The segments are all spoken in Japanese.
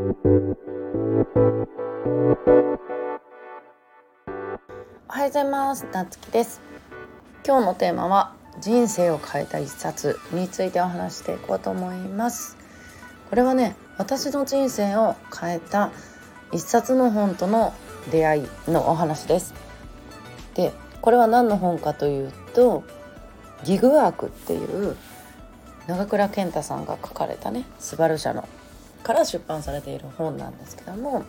おはようございます。なつきです。今日のテーマは人生を変えた一冊についてお話していこうと思います。これはね私の人生を変えた一冊の本との出会いのお話です。でこれは何の本かというとギグワークっていう長倉健太さんが書かれたねスバル社のから出版されている本なんですけども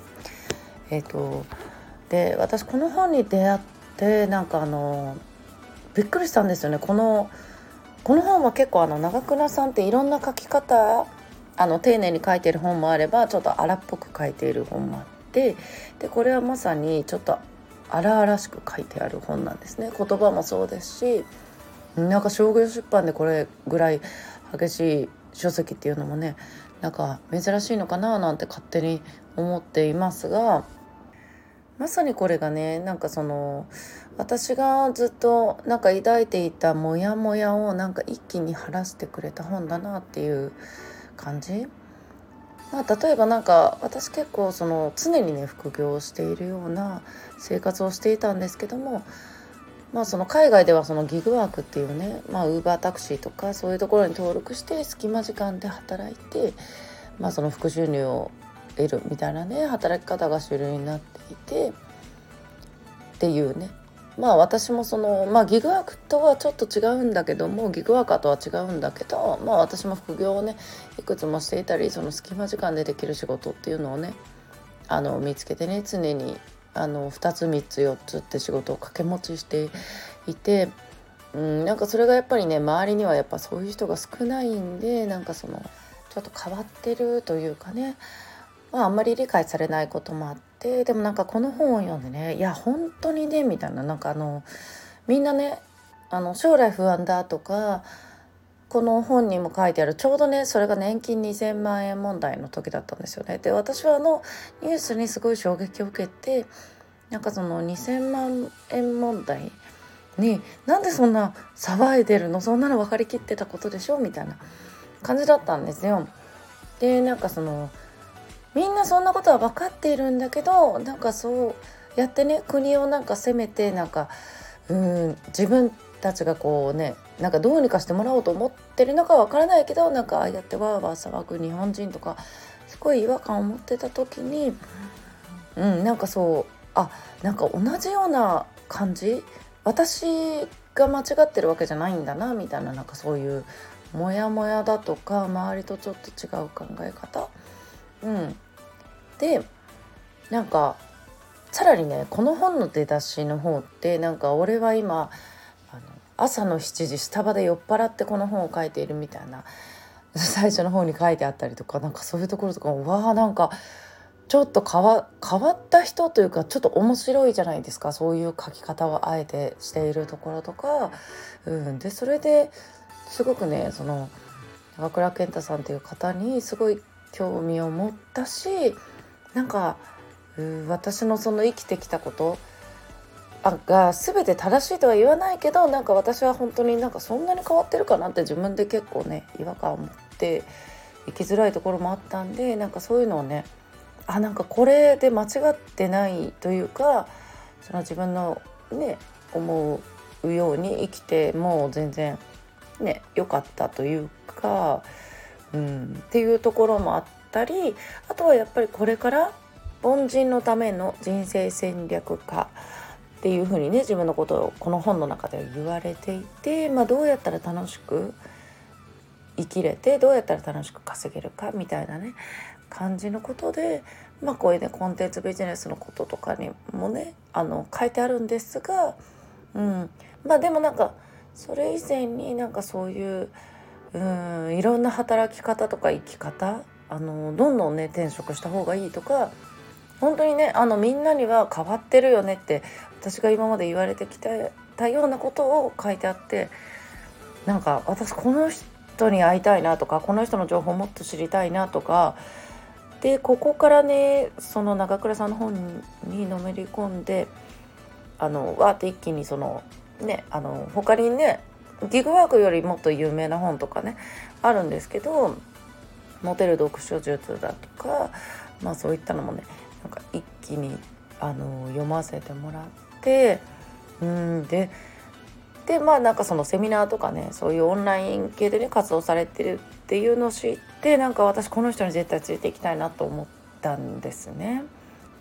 えっ、ー、とで私この本に出会ってなんかあのびっくりしたんですよね。このこの本は結構あの長倉さんっていろんな書き方あの丁寧に書いてる本もあればちょっと荒っぽく書いている本もあってでこれはまさにちょっと荒々しく書いてある本なんですね。言葉もそうですしなんか商業出版でこれぐらい激しい書籍っていうのもねなんか珍しいのかななんて勝手に思っていますがまさにこれがねなんかその私がずっとなんか抱いていたモヤモヤをなんか一気に晴らしてくれた本だなっていう感じ。まあ、例えばなんか私結構その常にね副業をしているような生活をしていたんですけどもまあその海外ではそのギグワークっていうねまウーバータクシーとかそういうところに登録して隙間時間で働いてまあその副収入を得るみたいなね働き方が主流になっていてっていうね。まあ私もそのまあギグワークとはちょっと違うんだけどもギグワーカーとは違うんだけどまあ私も副業をねいくつもしていたりその隙間時間でできる仕事っていうのをねあの見つけてね常にあの2つ3つ4つって仕事を掛け持ちしていて、うん、なんかそれがやっぱりね周りにはやっぱそういう人が少ないんでなんかそのちょっと変わってるというかね、まあ、あんまり理解されないこともあってでもなんかこの本を読んでねいや本当にねみたいななんかあのみんなねあの将来不安だとかこの本にも書いてあるちょうどねそれが年金2,000万円問題の時だったんですよね。で私はあのニュースにすごい衝撃を受けてなんかその2,000万円問題になんでそんな騒いでるの？そんなの分かりきってたことでしょ？みたいな感じだったんですよ。でなんかそのみんなそんなことは分かっているんだけどなんかそうやってね国をなんか責めてなんかうん自分たちがこうねなんかどうにかしてもらおうと思ってるのかわからないけどなんかああやってわーわー騒ぐ日本人とかすごい違和感を持ってた時にうんなんかそうあなんか同じような感じ？私が間違ってるわけじゃないんだなみたいななんかそういうモヤモヤだとか周りとちょっと違う考え方、うん、でなんかさらにねこの本の出だしの方ってなんか俺は今朝の7時スタバで酔っ払ってこの本を書いているみたいな 最初の方に書いてあったりとかなんかそういうところとかもわあなんかちょっと変わった人というかちょっと面白いじゃないですか。そういう書き方をあえてしているところとか、うん、でそれですごくねその長倉健太さんという方にすごい興味を持ったしなんか私のその生きてきたことが全て正しいとは言わないけどなんか私は本当になんかそんなに変わってるかなって自分で結構ね違和感を持って生きづらいところもあったんでなんかそういうのをねあなんかこれで間違ってないというかその自分のね思うように生きてもう全然ね良かったというか、うん、っていうところもあったりあとはやっぱりこれから凡人のための人生戦略家っていうふうにね自分のことをこの本の中では言われていて、まあ、どうやったら楽しく生きれてどうやったら楽しく稼げるかみたいなね感じのことで、まあ、こういうねコンテンツビジネスのこととかにもねあの書いてあるんですが、うん、まあでもなんかそれ以前になんかそういううんいろんな働き方とか生き方あのどんどんね転職した方がいいとか本当にねあのみんなには変わってるよねって私が今まで言われてきたようなことを書いてあってなんか私この人に会いたいなとかこの人の情報もっと知りたいなとかでここからねその長倉さんの本にのめり込んであのわーって一気にそのねあの他にねギグワークよりもっと有名な本とかねあるんですけどモテる読書術だとかまあそういったのもねなんか一気にあの読ませてもらってうんででまあなんかそのセミナーとかねそういうオンライン系でね活動されてるっていうのを知ってなんか私この人に絶対ついていきたいなと思ったんですね。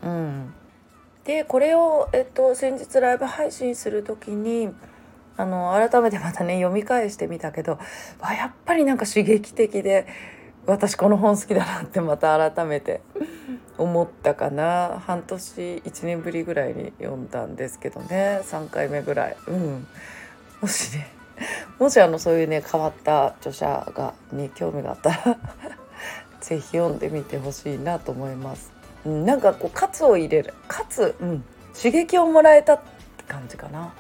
うん、でこれを、えっと、先日ライブ配信する時にあの改めてまたね読み返してみたけどやっぱりなんか刺激的で私この本好きだなってまた改めて思ったかな。半年1年ぶりぐらいに読んだんですけどね。3回目ぐらい。うん。もしね。もしあのそういうね変わった著者がに興味があったら 是非読んでみてほしいなと思います。うん、なんかこう喝を入れる。かつ、うん、刺激をもらえたって感じかな。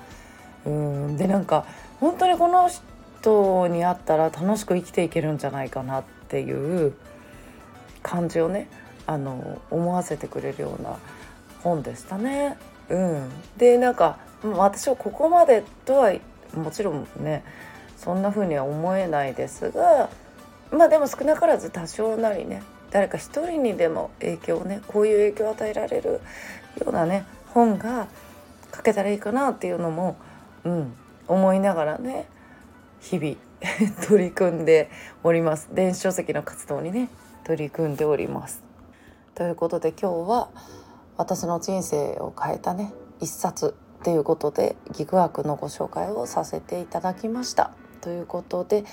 うん。でなんか本当にこの人に会ったら楽しく生きていけるんじゃないかなっていう感じをねあの思わせてくれるような本でしたね。うん、でなんか私はここまでとはもちろんねそんな風には思えないですがまあでも少なからず多少なりね誰か一人にでも影響をねこういう影響を与えられるようなね本が書けたらいいかなっていうのも、うん、思いながらね日々取り組んでおります電子書籍の活動にね取り組んでおります。ということで今日は私の人生を変えたね一冊っていうことでギグワークのご紹介をさせていただきました。ということで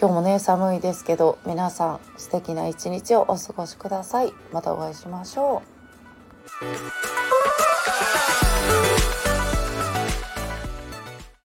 今日もね寒いですけど皆さん素敵な一日をお過ごしください。またお会いしましょう。